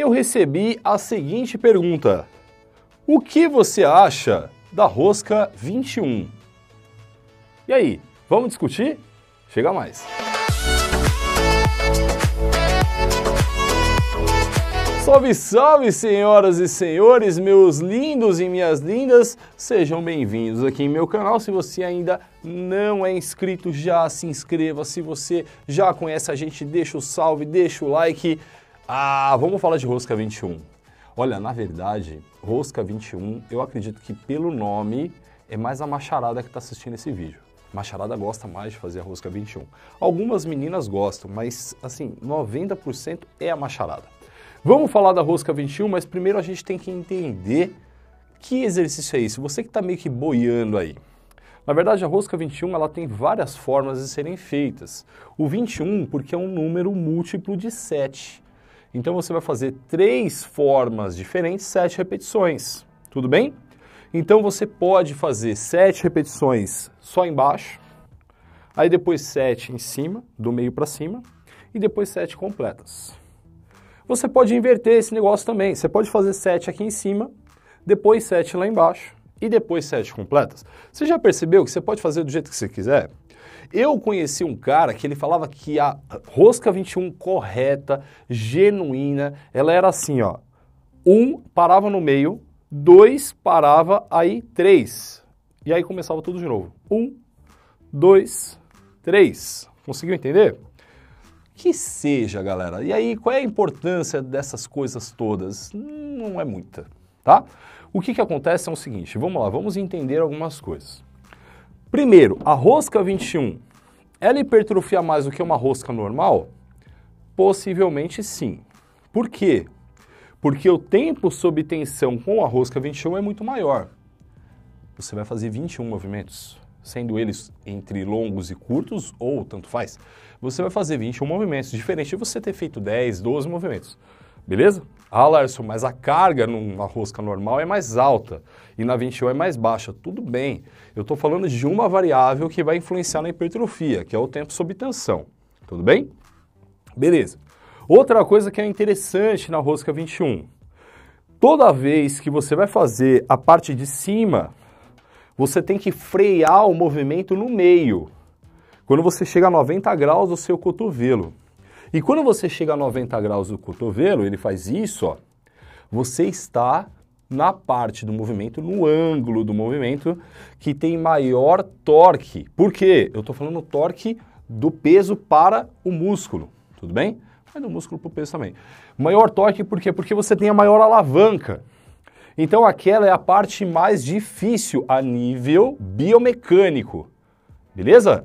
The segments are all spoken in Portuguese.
eu recebi a seguinte pergunta: O que você acha da rosca 21? E aí, vamos discutir? Chega mais. Salve, salve, senhoras e senhores, meus lindos e minhas lindas, sejam bem-vindos aqui em meu canal. Se você ainda não é inscrito, já se inscreva. Se você já conhece a gente, deixa o salve, deixa o like. Ah, vamos falar de Rosca 21. Olha, na verdade, Rosca 21, eu acredito que pelo nome é mais a macharada que está assistindo esse vídeo. Macharada gosta mais de fazer a Rosca 21. Algumas meninas gostam, mas assim, 90% é a macharada. Vamos falar da rosca 21, mas primeiro a gente tem que entender que exercício é esse. Você que está meio que boiando aí. Na verdade, a rosca 21 ela tem várias formas de serem feitas. O 21 porque é um número múltiplo de 7. Então você vai fazer três formas diferentes, sete repetições. Tudo bem? Então você pode fazer sete repetições só embaixo, aí depois sete em cima, do meio para cima, e depois sete completas. Você pode inverter esse negócio também. Você pode fazer 7 aqui em cima, depois 7 lá embaixo e depois 7 completas. Você já percebeu que você pode fazer do jeito que você quiser? Eu conheci um cara que ele falava que a rosca 21 correta, genuína, ela era assim, ó. Um parava no meio, dois parava, aí três. E aí começava tudo de novo. Um, dois, três. Conseguiu entender? Que seja, galera. E aí, qual é a importância dessas coisas todas? Não é muita, tá? O que, que acontece é o seguinte, vamos lá, vamos entender algumas coisas. Primeiro, a rosca 21, ela hipertrofia mais do que uma rosca normal? Possivelmente sim. Por quê? Porque o tempo sob tensão com a rosca 21 é muito maior. Você vai fazer 21 movimentos sendo eles entre longos e curtos, ou tanto faz, você vai fazer 21 movimentos, diferente de você ter feito 10, 12 movimentos. Beleza? Ah, Larson, mas a carga numa rosca normal é mais alta e na 21 é mais baixa. Tudo bem. Eu estou falando de uma variável que vai influenciar na hipertrofia, que é o tempo sob tensão. Tudo bem? Beleza. Outra coisa que é interessante na rosca 21. Toda vez que você vai fazer a parte de cima você tem que frear o movimento no meio. Quando você chega a 90 graus do seu cotovelo. E quando você chega a 90 graus do cotovelo, ele faz isso, ó, você está na parte do movimento, no ângulo do movimento, que tem maior torque. Por quê? Eu estou falando torque do peso para o músculo, tudo bem? Mas do músculo para o peso também. Maior torque por quê? Porque você tem a maior alavanca. Então aquela é a parte mais difícil a nível biomecânico, beleza?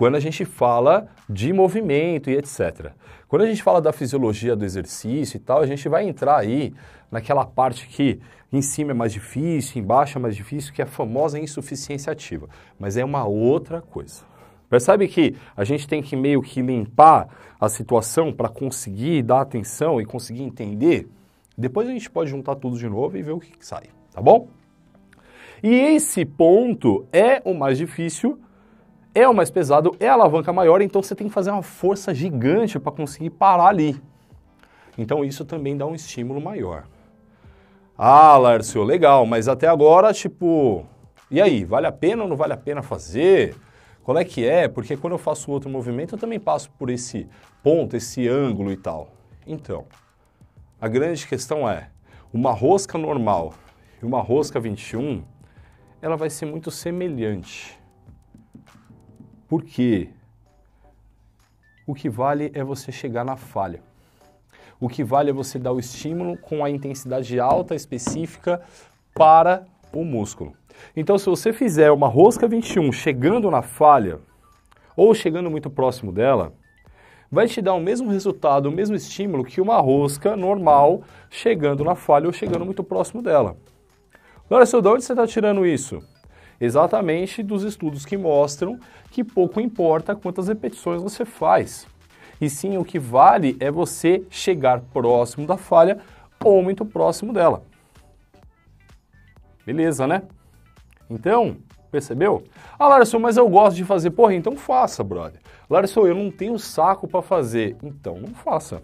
Quando a gente fala de movimento e etc. Quando a gente fala da fisiologia do exercício e tal, a gente vai entrar aí naquela parte que em cima é mais difícil, embaixo é mais difícil, que é a famosa insuficiência ativa. Mas é uma outra coisa. Percebe que a gente tem que meio que limpar a situação para conseguir dar atenção e conseguir entender depois a gente pode juntar tudo de novo e ver o que, que sai, tá bom? E esse ponto é o mais difícil, é o mais pesado, é a alavanca maior, então você tem que fazer uma força gigante para conseguir parar ali. Então isso também dá um estímulo maior. Ah, Lárcio, legal, mas até agora, tipo, e aí, vale a pena ou não vale a pena fazer? Qual é que é? Porque quando eu faço outro movimento, eu também passo por esse ponto, esse ângulo e tal. Então, a grande questão é, uma rosca normal e uma rosca 21, ela vai ser muito semelhante. Por quê? O que vale é você chegar na falha. O que vale é você dar o estímulo com a intensidade alta específica para o músculo. Então, se você fizer uma rosca 21 chegando na falha ou chegando muito próximo dela, vai te dar o mesmo resultado, o mesmo estímulo que uma rosca normal chegando na falha ou chegando muito próximo dela. Agora, de onde você está tirando isso? Exatamente dos estudos que mostram que pouco importa quantas repetições você faz. E sim, o que vale é você chegar próximo da falha ou muito próximo dela. Beleza, né? Então, Percebeu? Ah, Larson, mas eu gosto de fazer. Porra, então faça, brother. Larson, eu não tenho saco para fazer. Então não faça.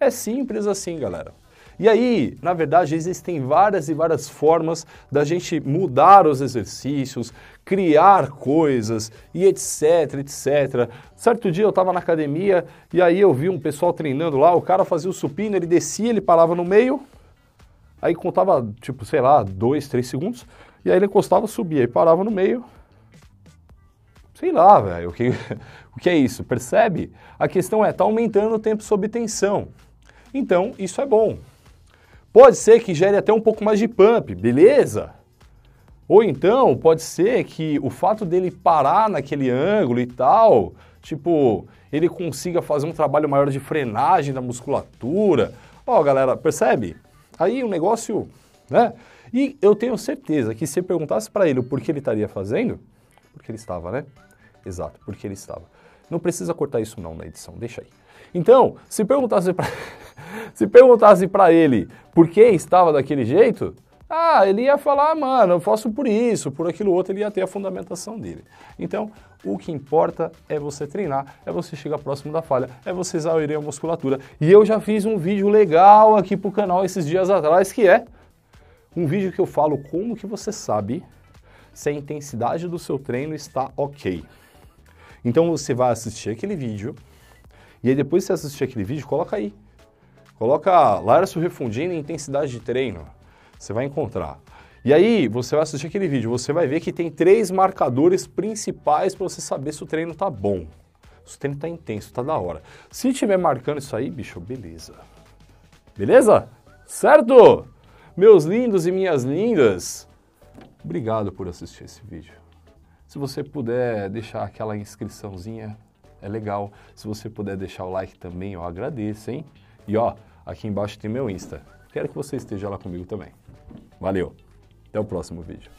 É simples assim, galera. E aí, na verdade, existem várias e várias formas da gente mudar os exercícios, criar coisas e etc, etc. Certo dia eu estava na academia e aí eu vi um pessoal treinando lá, o cara fazia o supino, ele descia, ele parava no meio, aí contava, tipo, sei lá, dois, três segundos, e aí ele encostava, subia e parava no meio. Sei lá, velho, o que, o que é isso? Percebe? A questão é, tá aumentando o tempo sob tensão. Então, isso é bom. Pode ser que gere até um pouco mais de pump, beleza? Ou então, pode ser que o fato dele parar naquele ângulo e tal, tipo, ele consiga fazer um trabalho maior de frenagem da musculatura. Ó, galera, percebe? Aí o negócio, né? E eu tenho certeza que se perguntasse para ele o porquê ele estaria fazendo, porque ele estava, né? Exato, porque ele estava. Não precisa cortar isso não na edição, deixa aí. Então, se perguntasse para se perguntasse para ele por que estava daquele jeito, ah, ele ia falar, mano, eu faço por isso, por aquilo outro, ele ia ter a fundamentação dele. Então, o que importa é você treinar, é você chegar próximo da falha, é você exaurir a musculatura. E eu já fiz um vídeo legal aqui pro canal esses dias atrás, que é um vídeo que eu falo como que você sabe se a intensidade do seu treino está ok. Então você vai assistir aquele vídeo, e aí depois que você assistir aquele vídeo, coloca aí. Coloca Larso Refundindo intensidade de treino você vai encontrar. E aí, você vai assistir aquele vídeo, você vai ver que tem três marcadores principais para você saber se o treino tá bom. Se o treino tá intenso, tá da hora. Se tiver marcando isso aí, bicho, beleza. Beleza? Certo? Meus lindos e minhas lindas, obrigado por assistir esse vídeo. Se você puder deixar aquela inscriçãozinha, é legal. Se você puder deixar o like também, eu agradeço, hein? E ó, aqui embaixo tem meu Insta. Quero que você esteja lá comigo também. Valeu, até o próximo vídeo.